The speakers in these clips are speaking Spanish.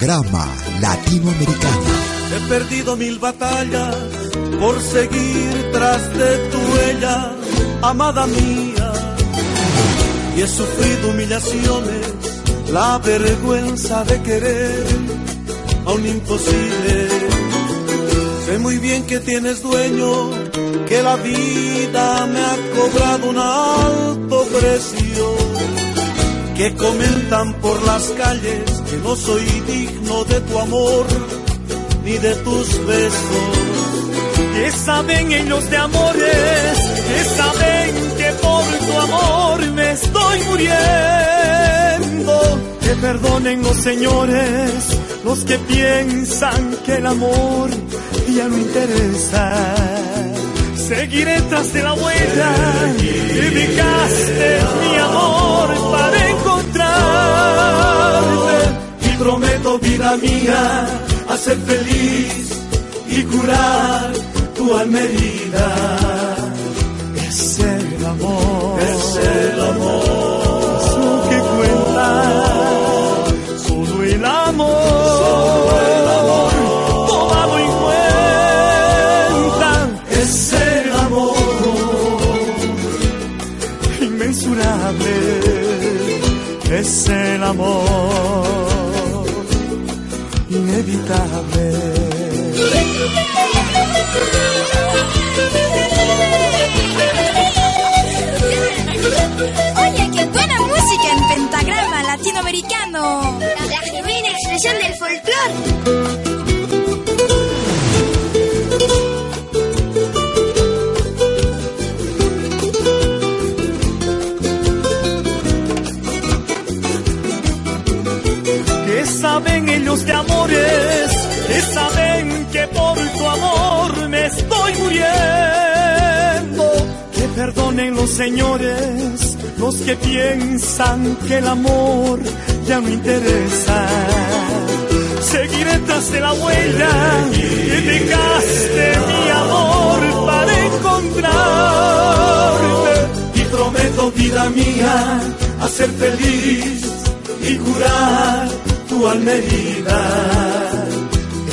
Pentagrama Latinoamericano. He perdido mil batallas por seguir tras de tu huella, amada mía. Y he sufrido humillaciones, la vergüenza de querer a un imposible. Sé muy bien que tienes dueño, que la vida me ha cobrado un alto precio que comentan por las calles que no soy digno de tu amor ni de tus besos. Que saben ellos de amores, que saben que por tu amor me estoy muriendo. Que perdonen los señores, los que piensan que el amor ya no interesa. Seguiré tras de la huella dedicaste mi amor para Prometo, vida mía, hacer feliz y curar tu alma herida. Es el amor, Es el amor. es lo que cuenta. Solo el amor, el amor. tómalo en cuenta. Es el amor. inmensurable es el amor inevitable. Oye, qué buena música en pentagrama latinoamericano. La genuina expresión del folclore. Perdonen los señores, los que piensan que el amor ya no interesa. Seguiré tras de la huella y dejaste mi amor para encontrarte. Y prometo, vida mía, a ser feliz y curar tu alma herida.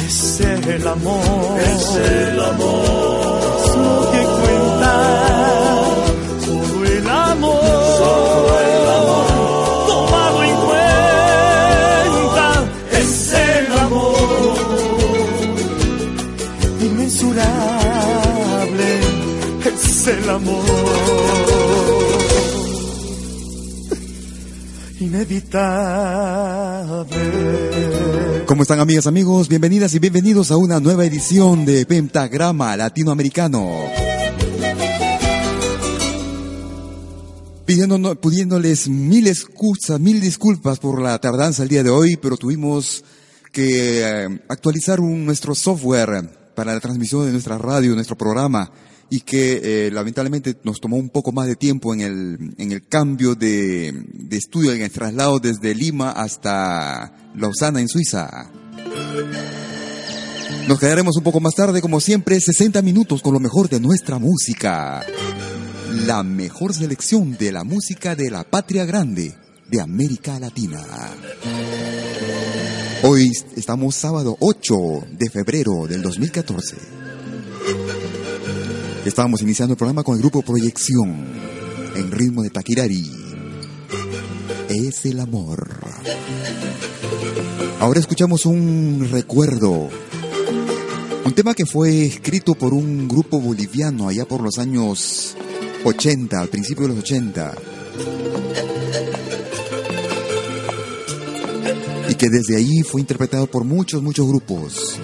Es el amor, es el amor el amor. inevitable. ¿Cómo están amigas, amigos? Bienvenidas y bienvenidos a una nueva edición de Pentagrama Latinoamericano. Pidiendo, pudiéndoles mil excusas, mil disculpas por la tardanza el día de hoy, pero tuvimos que eh, actualizar nuestro software para la transmisión de nuestra radio, nuestro programa y que eh, lamentablemente nos tomó un poco más de tiempo en el, en el cambio de, de estudio, en el traslado desde Lima hasta Lausana, en Suiza. Nos quedaremos un poco más tarde, como siempre, 60 minutos con lo mejor de nuestra música. La mejor selección de la música de la patria grande de América Latina. Hoy estamos sábado 8 de febrero del 2014. Estábamos iniciando el programa con el grupo Proyección en ritmo de Taquirari. Es el amor. Ahora escuchamos un recuerdo. Un tema que fue escrito por un grupo boliviano allá por los años 80, al principio de los 80. Y que desde ahí fue interpretado por muchos, muchos grupos.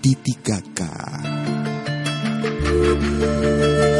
Titicaca. En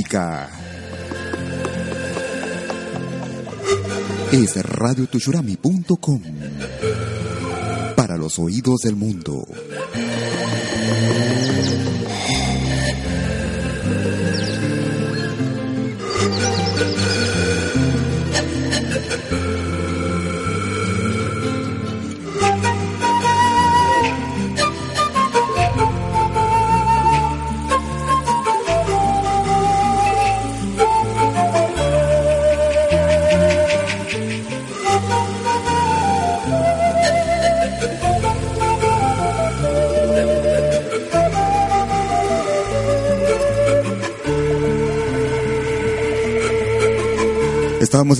Música. Es radiotushurami.com para los oídos del mundo.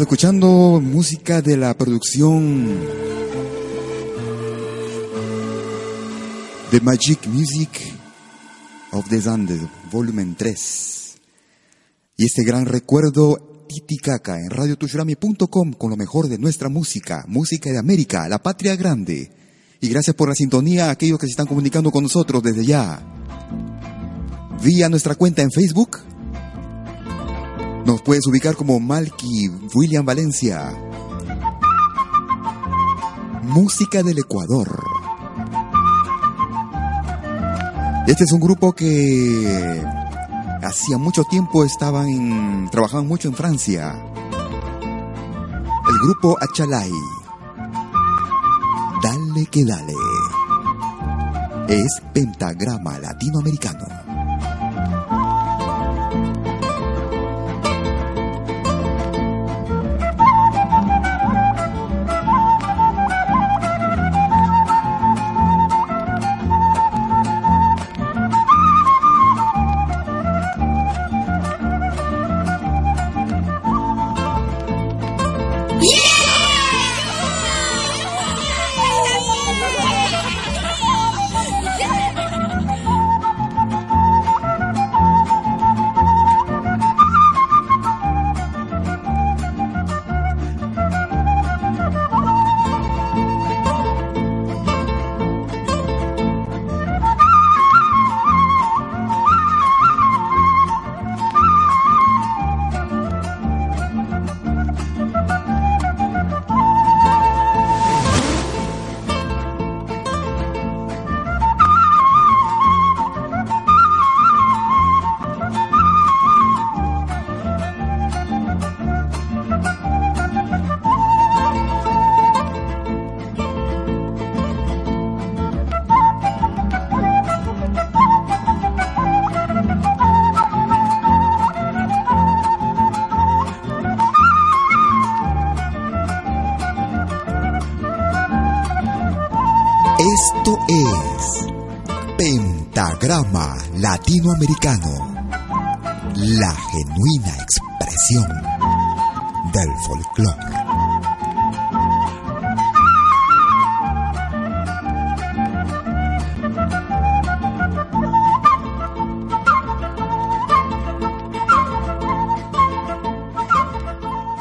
Escuchando música de la producción The Magic Music of the Andes, volumen 3. Y este gran recuerdo Titicaca en radiotushurami.com con lo mejor de nuestra música, música de América, la patria grande. Y gracias por la sintonía a aquellos que se están comunicando con nosotros desde ya. Vía nuestra cuenta en Facebook, nos puedes ubicar como Malky William Valencia. Música del Ecuador. Este es un grupo que hacía mucho tiempo estaban en, trabajaban mucho en Francia. El grupo Achalay. Dale que dale. Es pentagrama latinoamericano. latinoamericano,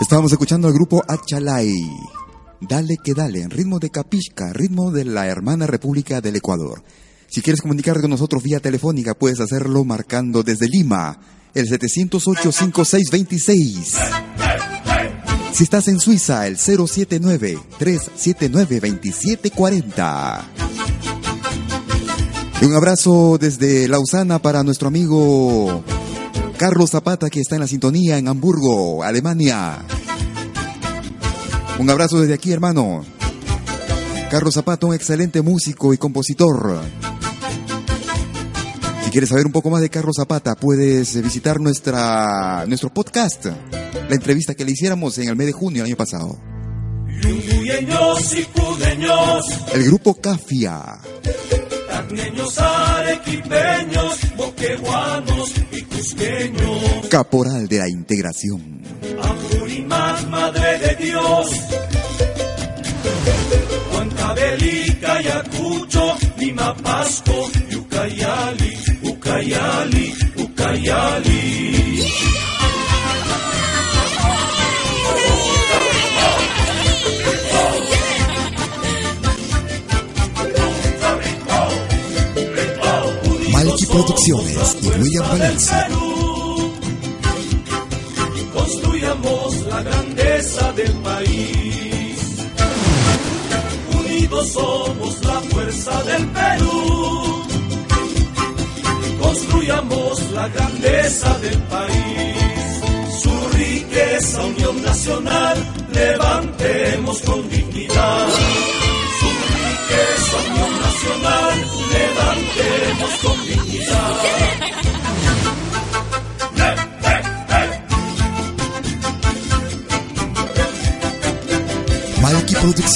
Estábamos escuchando al grupo Achalay. Dale que dale, en ritmo de Capisca, ritmo de la hermana República del Ecuador. Si quieres comunicarte con nosotros vía telefónica, puedes hacerlo marcando desde Lima el 708-5626. Si estás en Suiza, el 079-379-2740. Y un abrazo desde Lausana para nuestro amigo Carlos Zapata, que está en la sintonía en Hamburgo, Alemania. Un abrazo desde aquí, hermano. Carlos Zapata, un excelente músico y compositor. Si quieres saber un poco más de Carlos Zapata, puedes visitar nuestra, nuestro podcast, la entrevista que le hiciéramos en el mes de junio del año pasado. El grupo Cafia. Caporal de la integración. madre de Dios. Huancavelica, Ayacucho, Lima, Pasco, Yucayali. Ucayali, Ucayali. Chiqui Producciones y William Valencia. Construyamos la grandeza del país. Unidos somos la fuerza del Perú. Construyamos la grandeza del país. Su riqueza, unión nacional, levantemos con dignidad.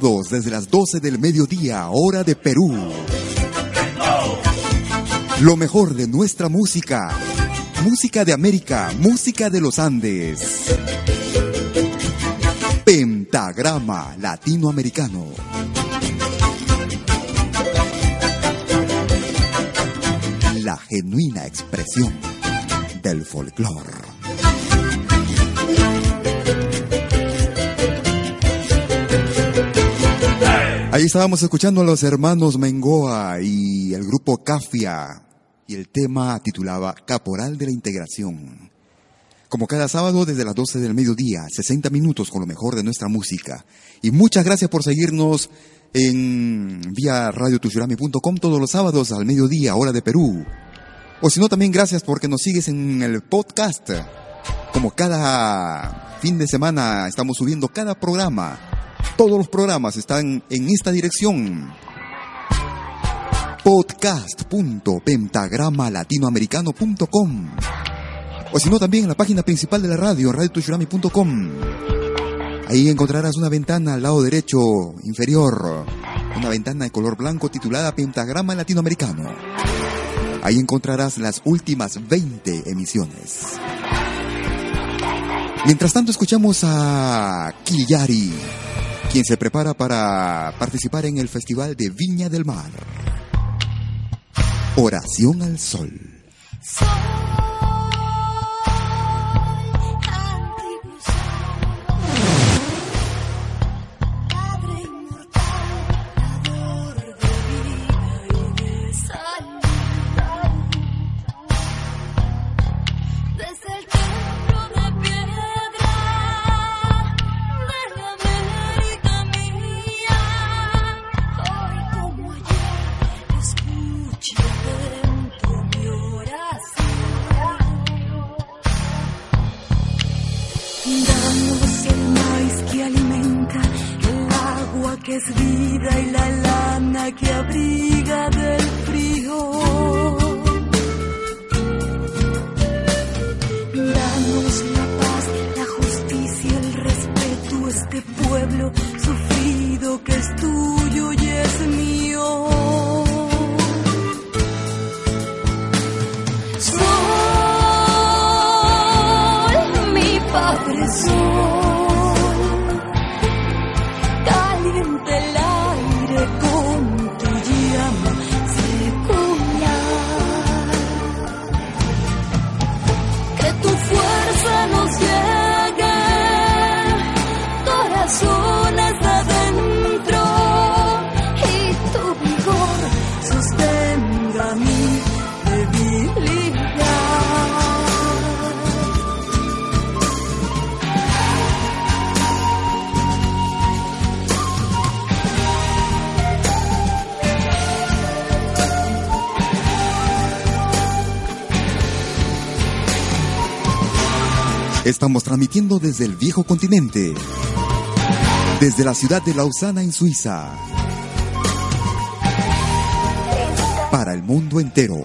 Desde las 12 del mediodía, hora de Perú. Lo mejor de nuestra música. Música de América, música de los Andes. Pentagrama Latinoamericano. La genuina expresión del folclore. Ahí estábamos escuchando a los hermanos Mengoa y el grupo Cafia y el tema titulaba Caporal de la Integración. Como cada sábado desde las 12 del mediodía, 60 minutos con lo mejor de nuestra música. Y muchas gracias por seguirnos en vía radiotushurami.com todos los sábados al mediodía, hora de Perú. O si no, también gracias porque nos sigues en el podcast. Como cada fin de semana estamos subiendo cada programa. Todos los programas están en esta dirección. podcast.pentagramalatinoamericano.com O si no, también en la página principal de la radio, radiotushurami.com. Ahí encontrarás una ventana al lado derecho inferior, una ventana de color blanco titulada Pentagrama Latinoamericano. Ahí encontrarás las últimas 20 emisiones. Mientras tanto escuchamos a Killari, quien se prepara para participar en el Festival de Viña del Mar. Oración al Sol. Estamos transmitiendo desde el viejo continente, desde la ciudad de Lausana en Suiza, para el mundo entero.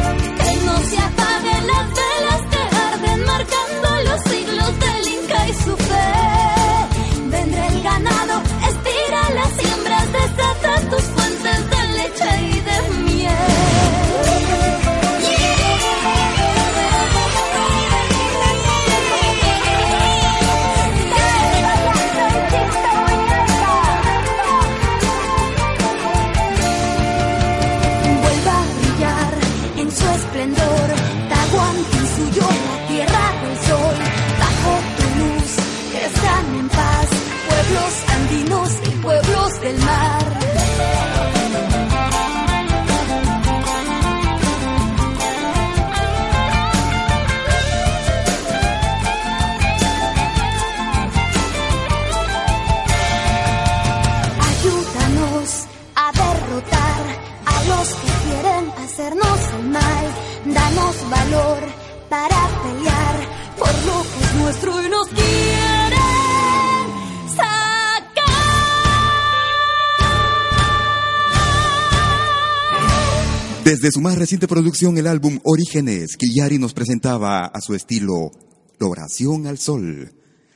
Desde su más reciente producción, el álbum Orígenes, Killari nos presentaba a su estilo La oración al sol,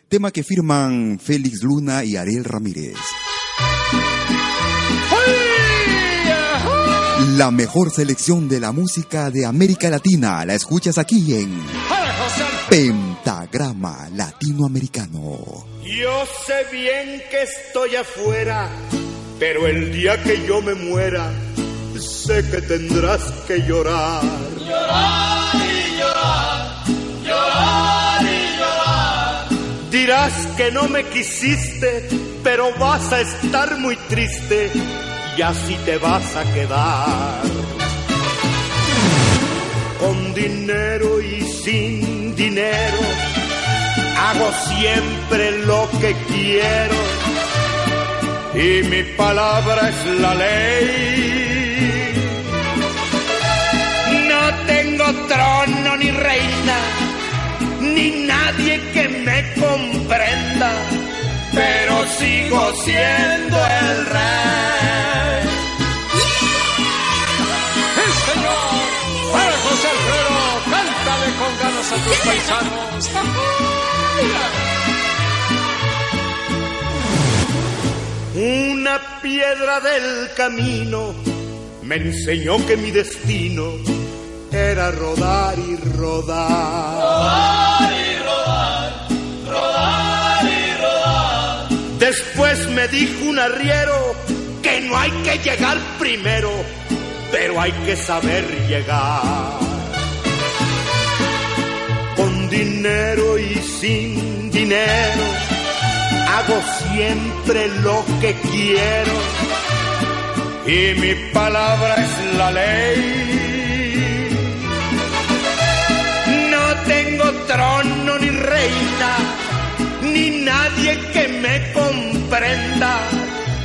tema que firman Félix Luna y Ariel Ramírez. La mejor selección de la música de América Latina la escuchas aquí en Pentagrama Latinoamericano. Yo sé bien que estoy afuera, pero el día que yo me muera, sé que tendrás que llorar. Llorar y llorar, llorar y llorar. Dirás que no me quisiste, pero vas a estar muy triste y así te vas a quedar. Con dinero y sin dinero, hago siempre lo que quiero y mi palabra es la ley. Tengo trono ni reina, ni nadie que me comprenda, pero sigo siendo el rey. ¡Sí, señor! ¡Para José Alfredo! ¡Cántale con ganas a tus paisanos! Una piedra del camino me enseñó que mi destino era rodar y rodar. Rodar y rodar, rodar y rodar. Después me dijo un arriero que no hay que llegar primero, pero hay que saber llegar. Con dinero y sin dinero, hago siempre lo que quiero. Y mi palabra es la ley. Ni reina, ni nadie que me comprenda,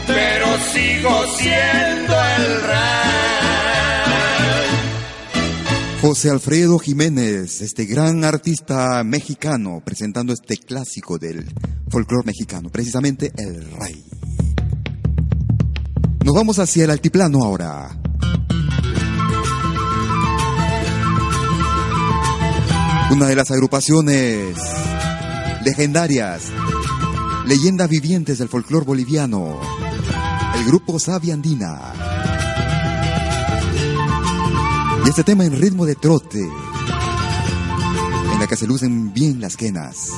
pero sigo siendo el rey. José Alfredo Jiménez, este gran artista mexicano, presentando este clásico del folclore mexicano, precisamente El Rey. Nos vamos hacia el altiplano ahora. Una de las agrupaciones legendarias, leyendas vivientes del folclore boliviano, el grupo Sabia Andina. Y este tema en ritmo de trote, en la que se lucen bien las quenas.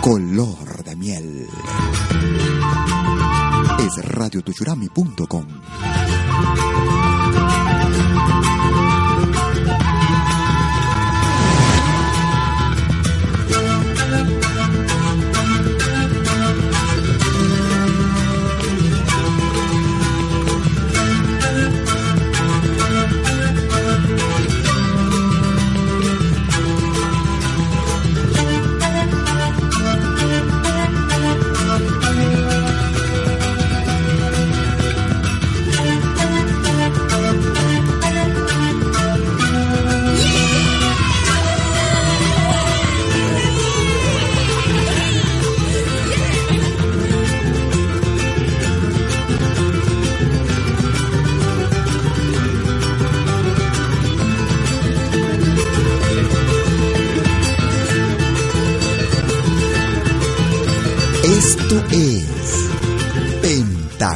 Color de miel. Es radiotuchurami.com.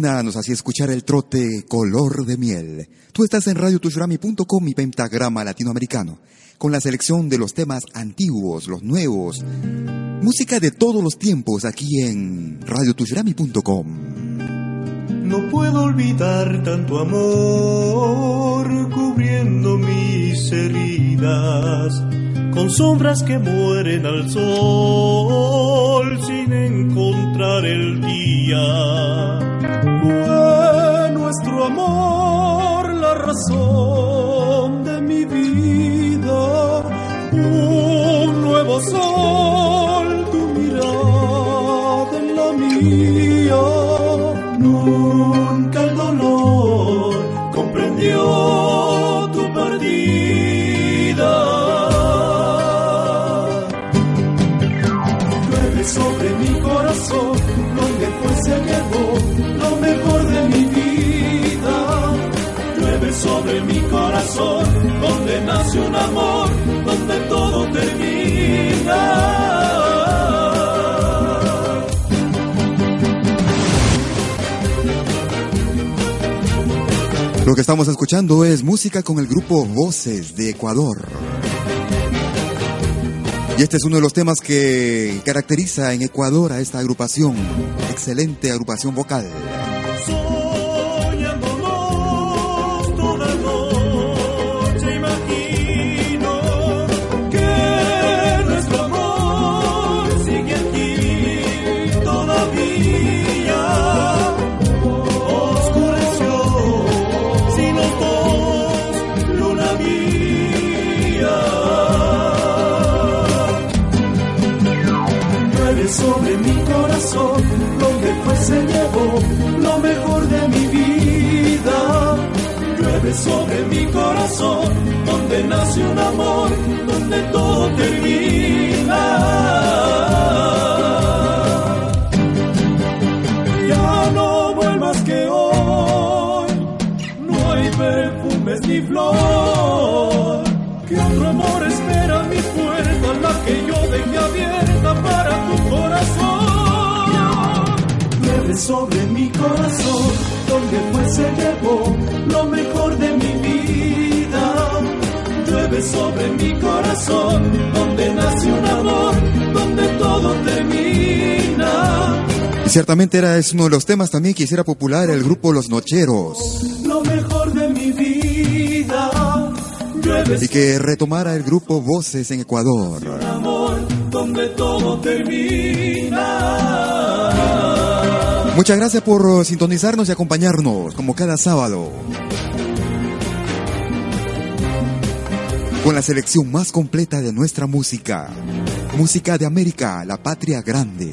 Nos hacía escuchar el trote color de miel. Tú estás en radiotushurami.com y pentagrama latinoamericano, con la selección de los temas antiguos, los nuevos, música de todos los tiempos aquí en radiotushurami.com. No puedo olvidar tanto amor cubriendo mis heridas con sombras que mueren al sol sin encontrar el día. Fue nuestro amor la razón de mi vida, un nuevo sol, donde nace un amor, donde todo termina. Lo que estamos escuchando es música con el grupo Voces de Ecuador. Y este es uno de los temas que caracteriza en Ecuador a esta agrupación. Excelente agrupación vocal. Un amor, donde todo termina. Ya no vuelvas que hoy no hay perfumes ni flor, que otro amor espera mi puerta, la que yo dejé abierta para tu corazón. Llueve sobre mi corazón, donde fue se llevó lo mejor de mi. Llueve sobre mi corazón, donde nace un amor, donde todo termina. Y ciertamente era es uno de los temas también que hiciera popular el grupo Los Nocheros. Lo mejor de mi vida. Llueve y que retomara el grupo Voces en Ecuador. Un amor donde todo termina. Muchas gracias por sintonizarnos y acompañarnos como cada sábado. Con la selección más completa de nuestra música. Música de América, la patria grande.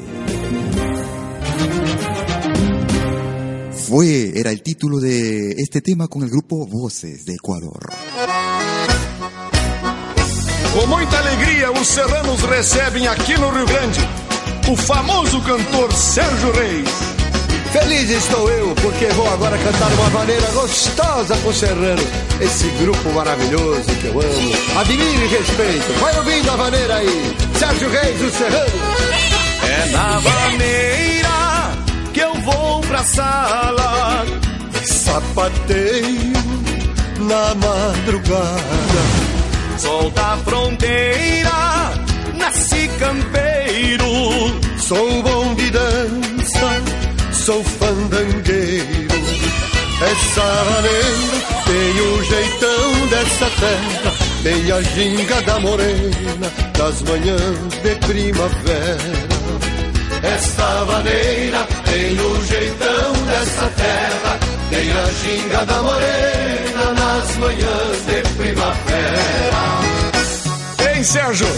Fue, era el título de este tema con el grupo Voces de Ecuador. Com muita alegria, os serranos recebem aqui no Rio Grande o famoso cantor Sérgio Reis. Feliz estou eu, porque vou agora cantar uma maneira gostosa com o Serrano. Esse grupo maravilhoso que eu amo. Admiro e respeito. Vai ouvindo a maneira aí. Sérgio Reis, o Serrano. É na maneira que eu vou pra sala. Sapateio na madrugada. Sol da fronteira, nasci campeiro. Sou bom de dança, sou fandangueiro. Essa maneira tem o jeitão dessa terra, tem a ginga da morena das manhãs de primavera. Essa maneira tem o jeitão dessa terra, tem a ginga da morena nas manhãs de primavera. Hein, Sérgio?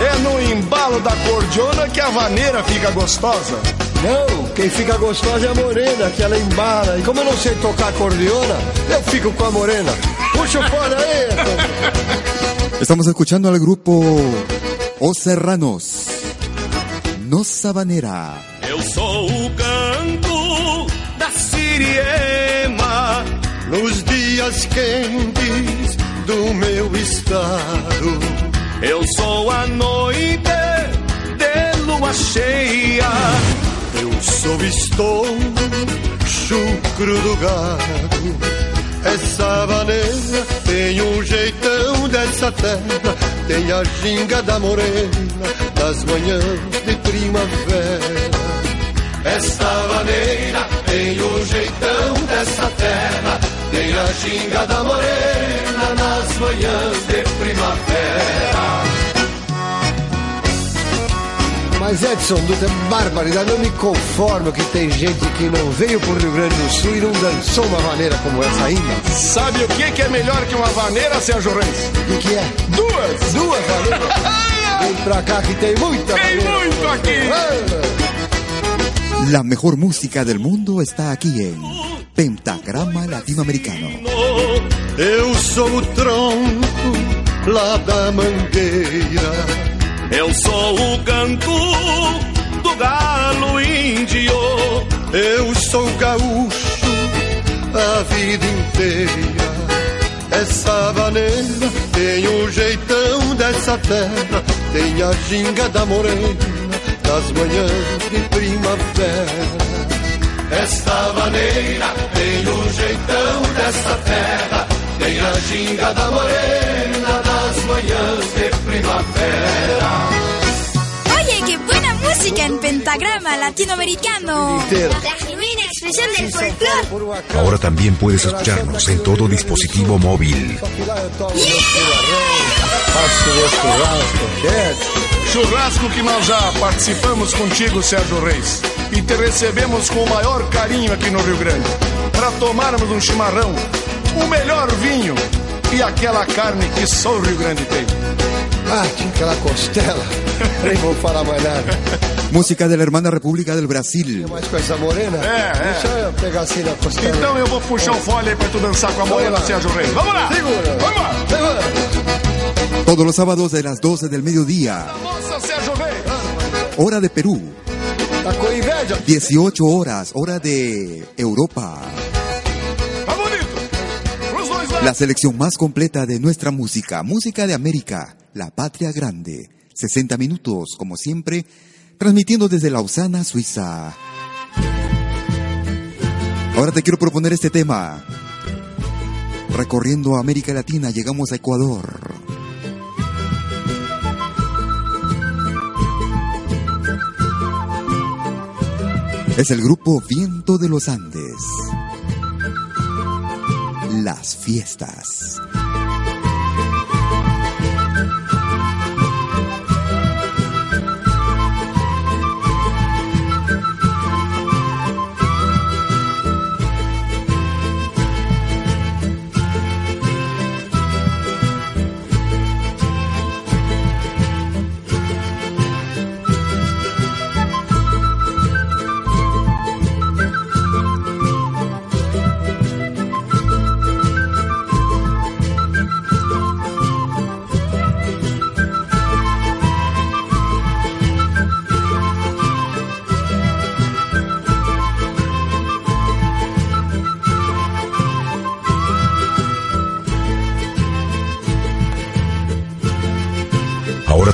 É no embalo da cordiona que a vaneira fica gostosa. Não, quem fica gostosa é a morena, que ela embala. E como eu não sei tocar acordeona, eu fico com a morena. Puxa o fora aí! Estamos escuchando al grupo Os Serranos. No Sabanera. Eu sou o canto da Siriema. Nos dias quentes do meu estado. Eu sou a noite de lua cheia. Eu sou estouro, chucro do gado. Essa maneira tem um jeitão dessa terra, tem a ginga da morena das manhãs de primavera. Essa maneira tem um jeitão dessa terra, tem a ginga da morena nas manhãs de primavera. Mas Edson Dutra, é barbaridade, eu me conformo que tem gente que não veio pro Rio Grande do Sul e não dançou uma maneira como essa ainda. Sabe o que, que é melhor que uma vaneira, Sérgio Reis? O que, que é? Duas! Duas vaneiras? Vem pra cá que tem muita Tem maneira. muito aqui! La mejor música del mundo está aquí en Pentagrama Latinoamericano. Eu sou o tronco lá da mangueira. Eu sou o canto do galo índio. Eu sou gaúcho a vida inteira. Essa maneira tem o jeitão dessa terra, tem a ginga da morena das manhãs de primavera. Esta maneira tem o jeitão dessa terra, tem a ginga da morena manhãs de primavera. Oye, qué buena música en pentagrama latinoamericano. La genuina expresión del folclore. Ahora también puedes escucharnos en todo dispositivo móvil. Churrasco que nós já participamos contigo, Sérgio Reis. E te recebemos com o maior carinho aqui no Rio Grande. Para tomarmos um chimarrão, o melhor vinho e aquela carne que só o Rio Grande tem. Ah, tinha aquela costela. Nem vou falar mais nada. Música de la hermana República del Brasil. Mais com essa morena? É, é. Deixa eu pegar assim na costela. Então eu vou puxar o fole aí pra tu dançar com a morena, Sérgio Reis. Vamos lá! Segura. Vamos lá! Segura. Todos los sábados de las 12 del mediodía. Nossa, Sérgio Reis! Hora de Perú. Tá com inveja? 18 horas. Hora de Europa. La selección más completa de nuestra música. Música de América. La Patria Grande. 60 minutos, como siempre, transmitiendo desde Lausana, Suiza. Ahora te quiero proponer este tema. Recorriendo América Latina, llegamos a Ecuador. Es el grupo Viento de los Andes. Las fiestas.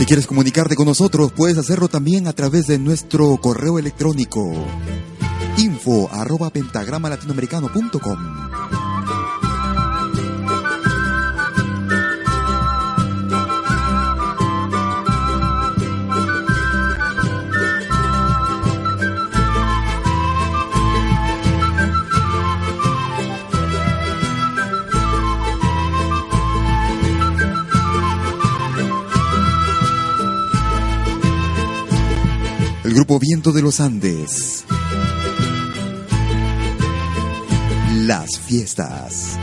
Si quieres comunicarte con nosotros, puedes hacerlo también a través de nuestro correo electrónico info arroba pentagrama latinoamericano.com. grupo Viento de los Andes. Las fiestas.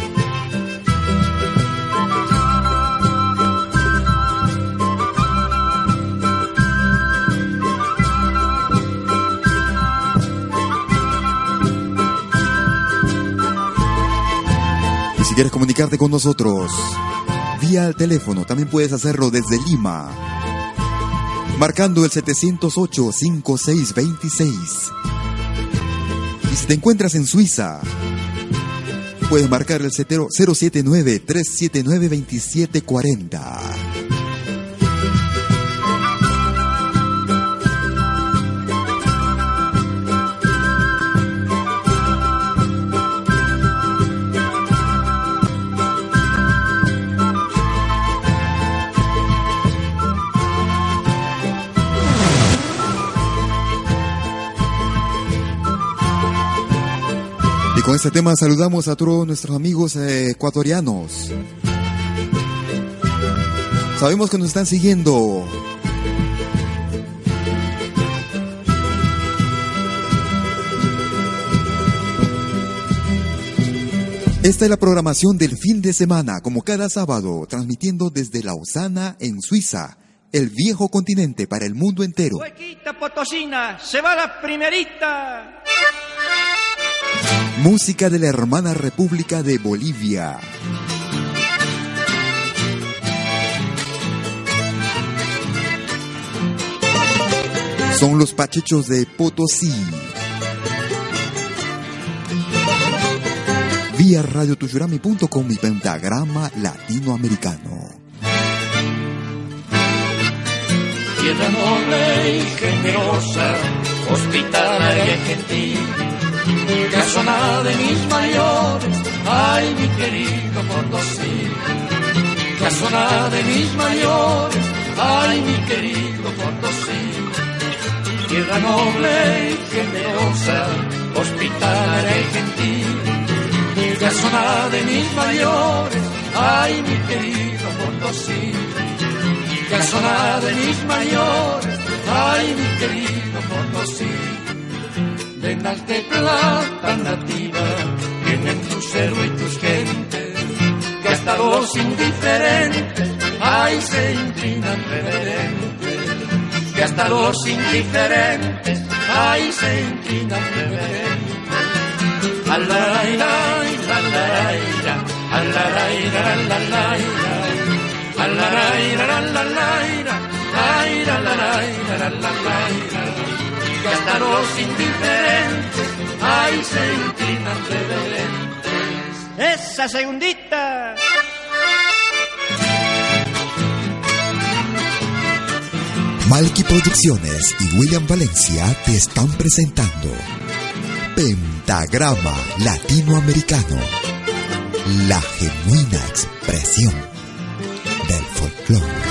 Y si quieres comunicarte con nosotros vía el teléfono, también puedes hacerlo desde Lima marcando el 708-5626. Y si te encuentras en Suiza, puedes marcar el 079-379-2740. Con este tema saludamos a todos nuestros amigos eh, ecuatorianos. Sabemos que nos están siguiendo. Esta es la programación del fin de semana, como cada sábado, transmitiendo desde Lausana, en Suiza, el viejo continente para el mundo entero. Huequita Potosina, se va la primerita. Música de la hermana República de Bolivia. Son los pachechos de Potosí. Vía radiotuyurami.com y pentagrama latinoamericano. Tierra noble y generosa, hospitalaria y gentil casona de mis mayores, ay mi querido Potosí. Casona de mis mayores, ay mi querido Potosí. Tierra noble y generosa, hospitalaria y gentil. Casona de mis mayores, ay mi querido Potosí. Casona de mis mayores, ay mi querido Potosí de plata nativa, tienen tu cerro y tus gentes, que hasta los indiferentes, ay, se inclinan reverentes, que hasta los indiferentes, ay, se inclinan reverentes. Alaraira, alaraira, alaraira, alaraira, alaraira, alaraira, alaraira, alaraira, que hasta los indiferentes, ay, se inclinan reverentes. Esa segundita. Malky Producciones y William Valencia te están presentando Pentagrama Latinoamericano, la genuina expresión del folclore.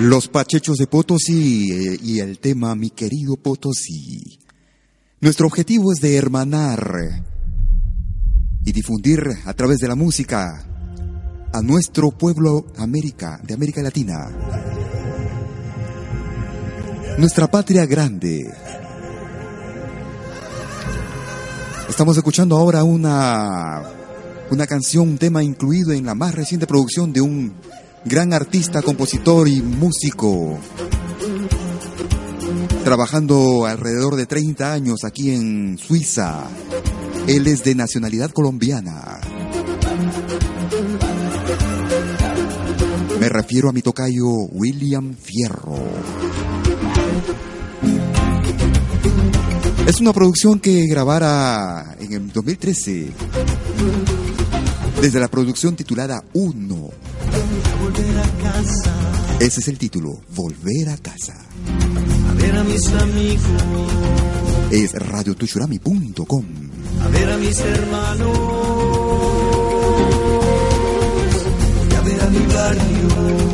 Los Pachechos de Potosí eh, y el tema Mi querido Potosí. Nuestro objetivo es de hermanar y difundir a través de la música a nuestro pueblo América, de América Latina. Nuestra patria grande. Estamos escuchando ahora una, una canción, un tema incluido en la más reciente producción de un gran artista, compositor y músico. Trabajando alrededor de 30 años aquí en Suiza. Él es de nacionalidad colombiana. Me refiero a mi tocayo William Fierro. Es una producción que grabara en el 2013 desde la producción titulada Uno. Ese es el título, Volver a casa. A ver a mis amigos. Es radiotushurami.com. A ver a mis hermanos. Y a ver a mi barrio.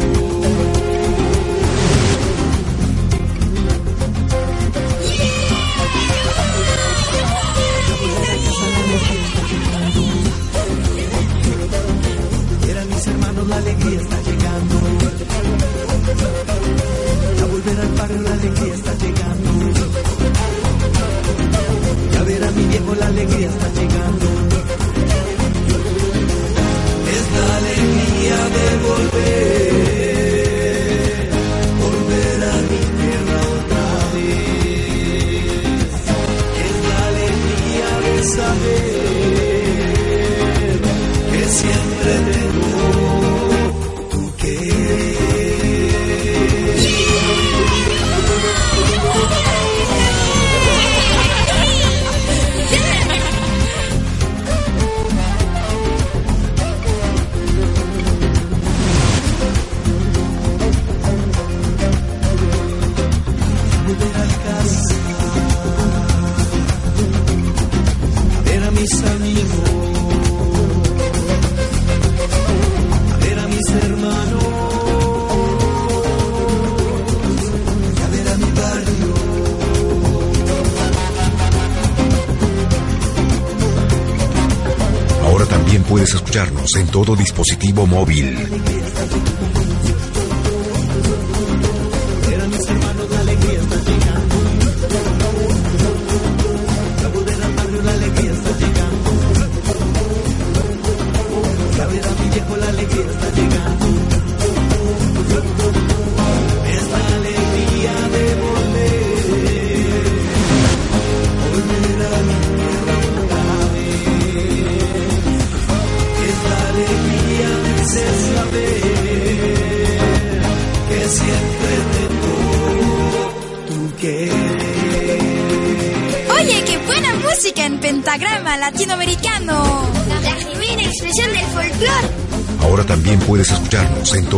Puedes escucharnos en todo dispositivo móvil.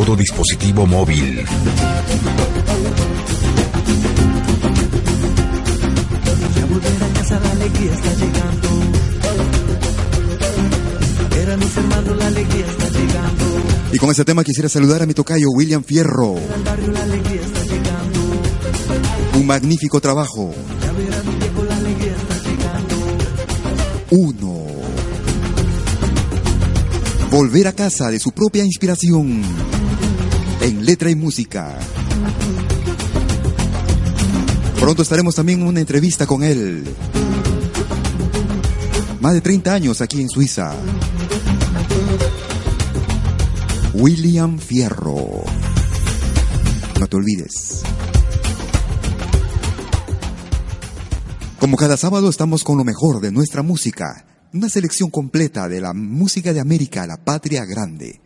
Todo dispositivo móvil. Ya volver a casa la alegría está llegando. Ver a mis hermanos la alegría está llegando. Y con este tema quisiera saludar a mi tocayo William Fierro. Al barrio la alegría está llegando. Un magnífico trabajo. Ya mi viejo la alegría está llegando. Uno. Volver a casa de su propia inspiración. Letra y música. Pronto estaremos también en una entrevista con él. Más de 30 años aquí en Suiza. William Fierro. No te olvides. Como cada sábado estamos con lo mejor de nuestra música, una selección completa de la música de América, la patria grande.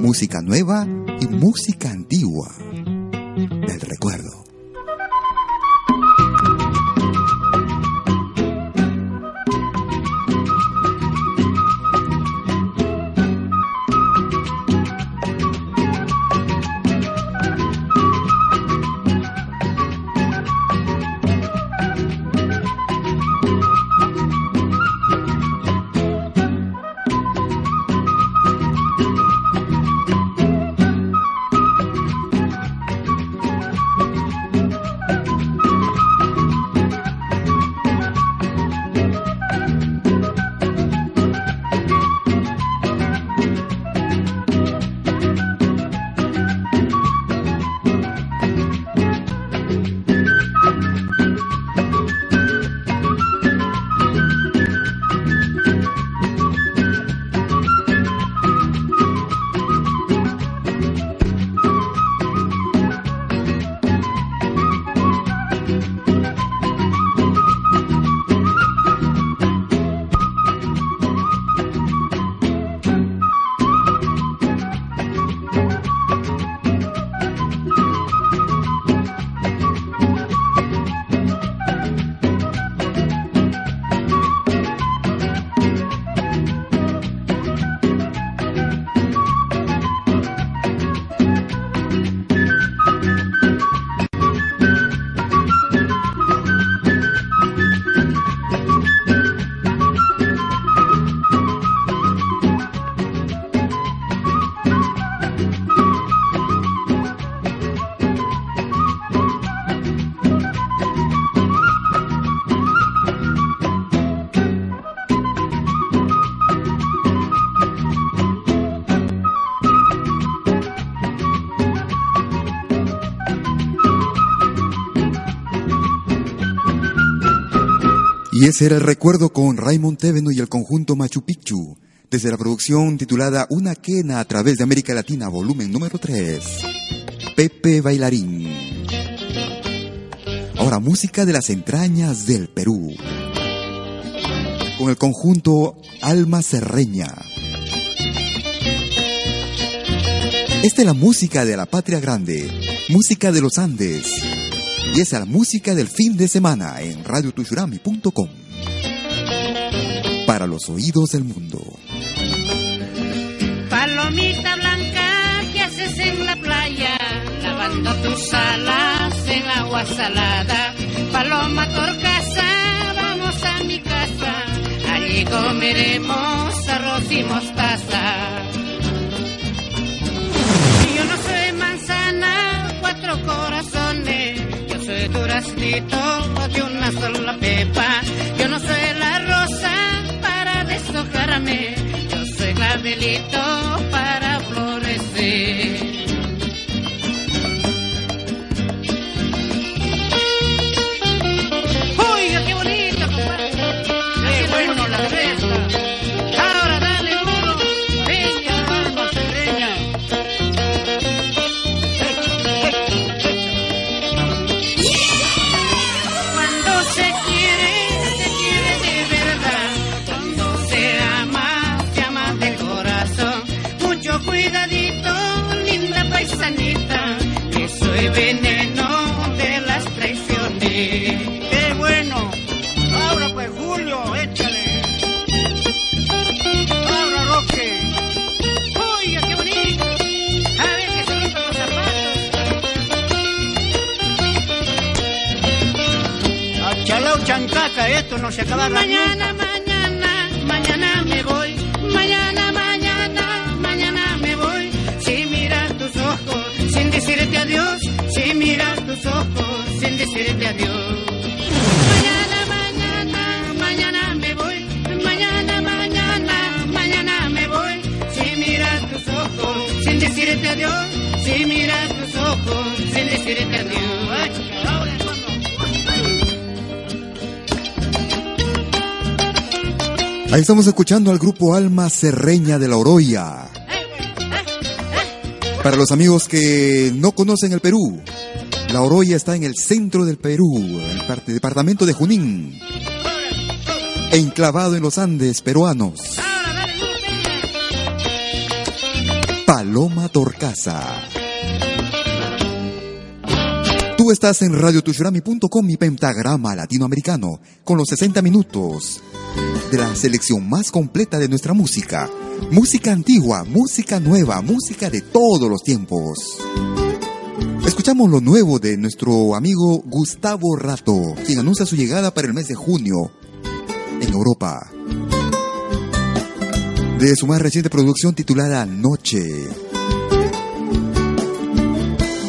Música nueva y música antigua del recuerdo. Y ese era el recuerdo con Raymond Teveno y el conjunto Machu Picchu, desde la producción titulada Una quena a través de América Latina, volumen número 3. Pepe Bailarín. Ahora, música de las entrañas del Perú. Con el conjunto Alma Serreña. Esta es la música de la patria grande, música de los Andes y esa es la música del fin de semana en radiotushurami.com. Para los oídos del mundo. Palomita blanca, ¿qué haces en la playa? Lavando tus alas en agua salada. Paloma torcasa, vamos a mi casa. Allí comeremos arroz y mostaza. Yo no soy manzana, cuatro corazones duraznito de una sola pepa. Yo no soy la rosa para deshojarme. Yo soy clavelito para florecer. Esto no se acaba Mañana, mañana, mañana me voy. Mañana, mañana, mañana me voy. Si miras tus ojos sin decirte adiós. Si miras tus ojos sin decirte adiós. Mañana, mañana, mañana me voy. Mañana, mañana, mañana me voy. Si miras tus ojos sin decirte adiós. Si miras tus ojos sin decirte adiós. Ahí estamos escuchando al grupo Alma Serreña de la Oroya. Para los amigos que no conocen el Perú, la Oroya está en el centro del Perú, en el departamento de Junín. enclavado en los Andes peruanos. Paloma Torcaza. Estás en radiotushurami.com y pentagrama latinoamericano con los 60 minutos de la selección más completa de nuestra música. Música antigua, música nueva, música de todos los tiempos. Escuchamos lo nuevo de nuestro amigo Gustavo Rato, quien anuncia su llegada para el mes de junio en Europa. De su más reciente producción titulada Noche.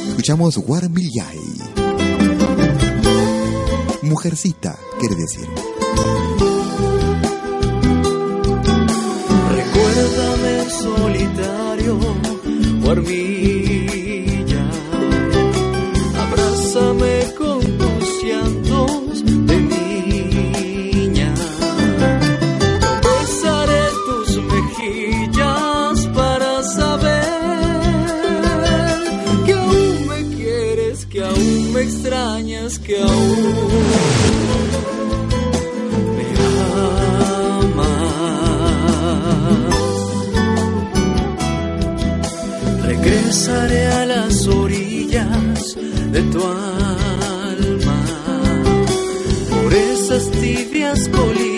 Escuchamos Warmillay. Mujercita, quiere decir. Recuérdame solitario, Warmilla. Que aún. Regresaré a las orillas de tu alma, por esas tibias colinas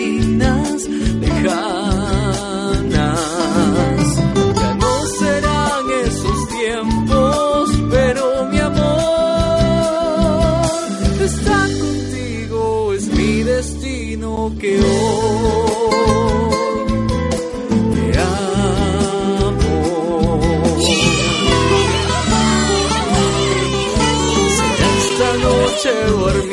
noche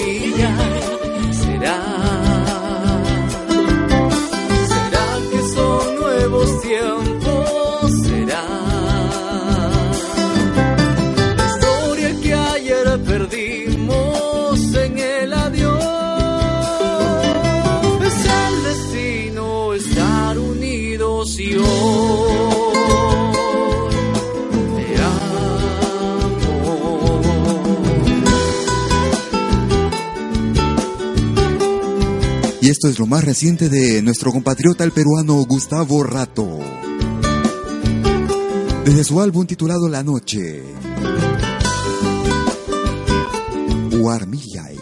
esto es lo más reciente de nuestro compatriota el peruano Gustavo Rato. Desde su álbum titulado La Noche. Guarmillay.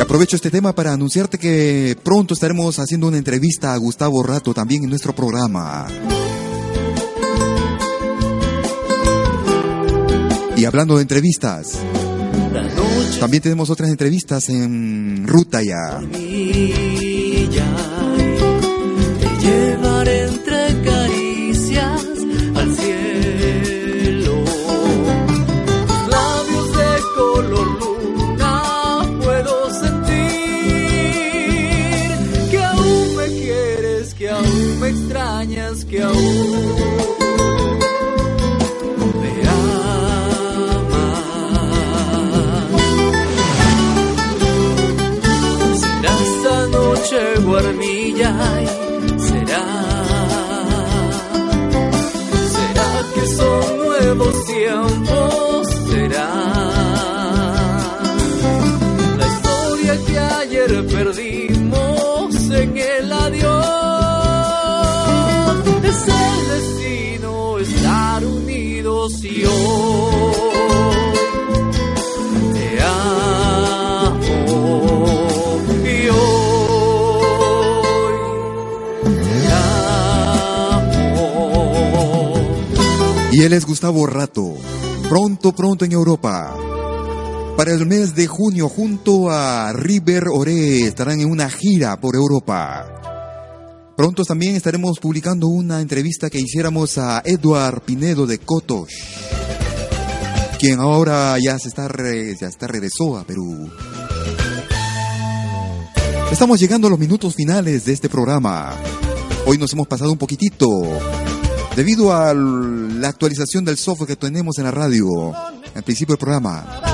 Aprovecho este tema para anunciarte que pronto estaremos haciendo una entrevista a Gustavo Rato también en nuestro programa. Y hablando de entrevistas, también tenemos otras entrevistas en ruta ya. Él es Gustavo Rato. Pronto, pronto en Europa. Para el mes de junio, junto a River Ore, estarán en una gira por Europa. Pronto también estaremos publicando una entrevista que hiciéramos a Eduard Pinedo de Kotosh, quien ahora ya se está, re- ya está regresó a Perú. Estamos llegando a los minutos finales de este programa. Hoy nos hemos pasado un poquitito debido a la actualización del software que tenemos en la radio al principio del programa.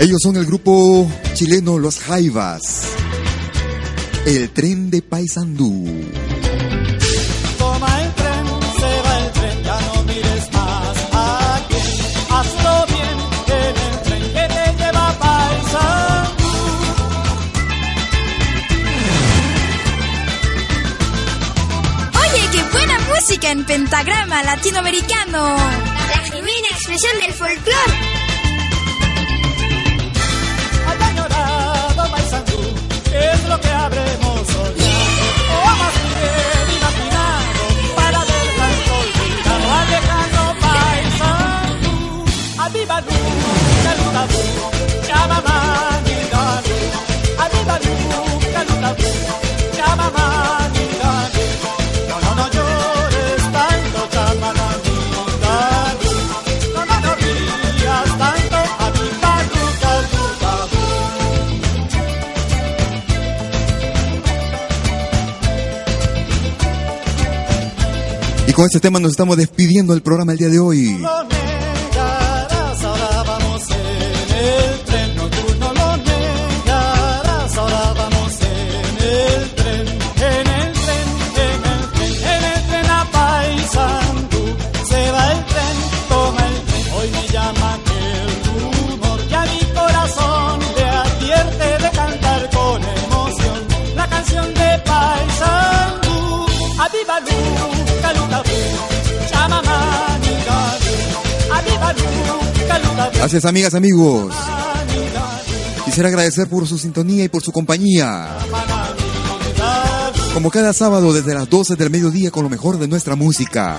Ellos son el grupo chileno Los Jaivas. El tren de Paysandú. Toma el tren, se va el tren, ya no mires más aquí. Hazlo bien en el tren que te lleva a Paysandú. Oye, qué buena música en pentagrama latinoamericano. La genuina expresión del folclore. Con este tema nos estamos despidiendo del programa el día de hoy. Gracias amigas, amigos. Quisiera agradecer por su sintonía y por su compañía. Como cada sábado desde las 12 del mediodía con lo mejor de nuestra música.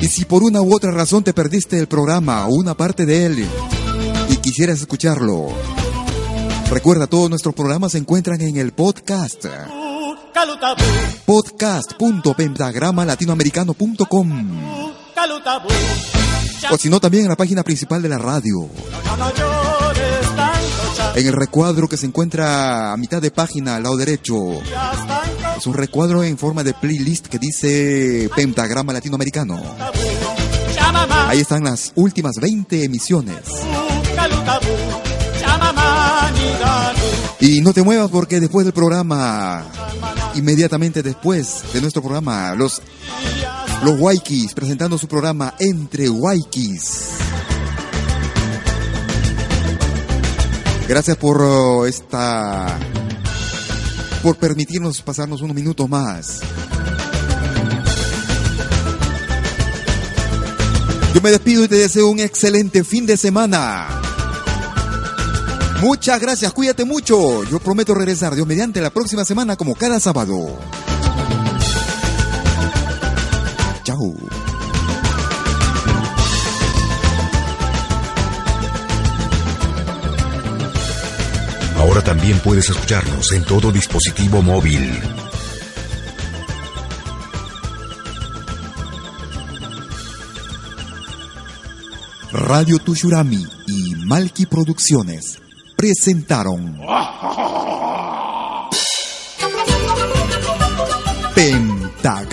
Y si por una u otra razón te perdiste el programa o una parte de él y quisieras escucharlo, recuerda todos nuestros programas se encuentran en el podcast. podcast.pentagramalatinoamericano.com o si no también en la página principal de la radio. En el recuadro que se encuentra a mitad de página al lado derecho. Es un recuadro en forma de playlist que dice Pentagrama Latinoamericano. Ahí están las últimas 20 emisiones. Y no te muevas porque después del programa, inmediatamente después de nuestro programa, los, los Waikis presentando su programa Entre Waikis. Gracias por uh, esta. por permitirnos pasarnos unos minutos más. Yo me despido y te deseo un excelente fin de semana. Muchas gracias, cuídate mucho. Yo prometo regresar Dios mediante la próxima semana como cada sábado. Chao. Ahora también puedes escucharnos en todo dispositivo móvil. Radio Tushurami y Malki Producciones presentaron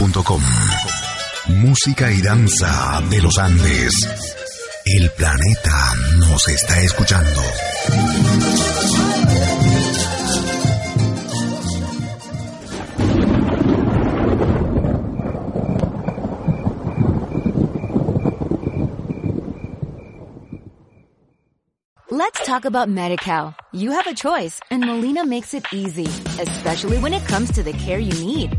Andes.com. Música y danza de los Andes. El planeta nos está escuchando. Let's talk about MediCal. You have a choice and Molina makes it easy, especially when it comes to the care you need.